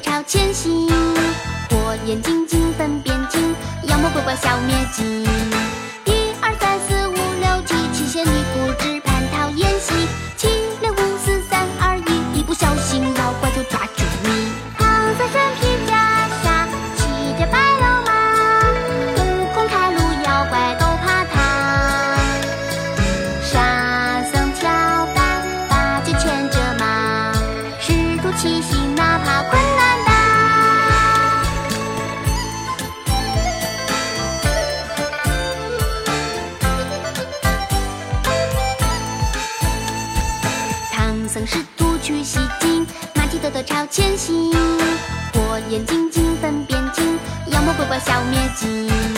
朝前行，火眼金睛分辨精，妖魔鬼怪消灭尽。一二三四五六七，七仙女不知蟠桃宴席，七六五四三二一，一不小心老怪就抓住你。唐僧身披袈裟，骑着白龙马，悟空开路，妖怪都怕他。沙僧跳板，八戒牵着马，师徒齐心，哪怕困僧师徒去西经，马蹄豆豆朝前行，火眼金睛分辨精，妖魔鬼怪消灭尽。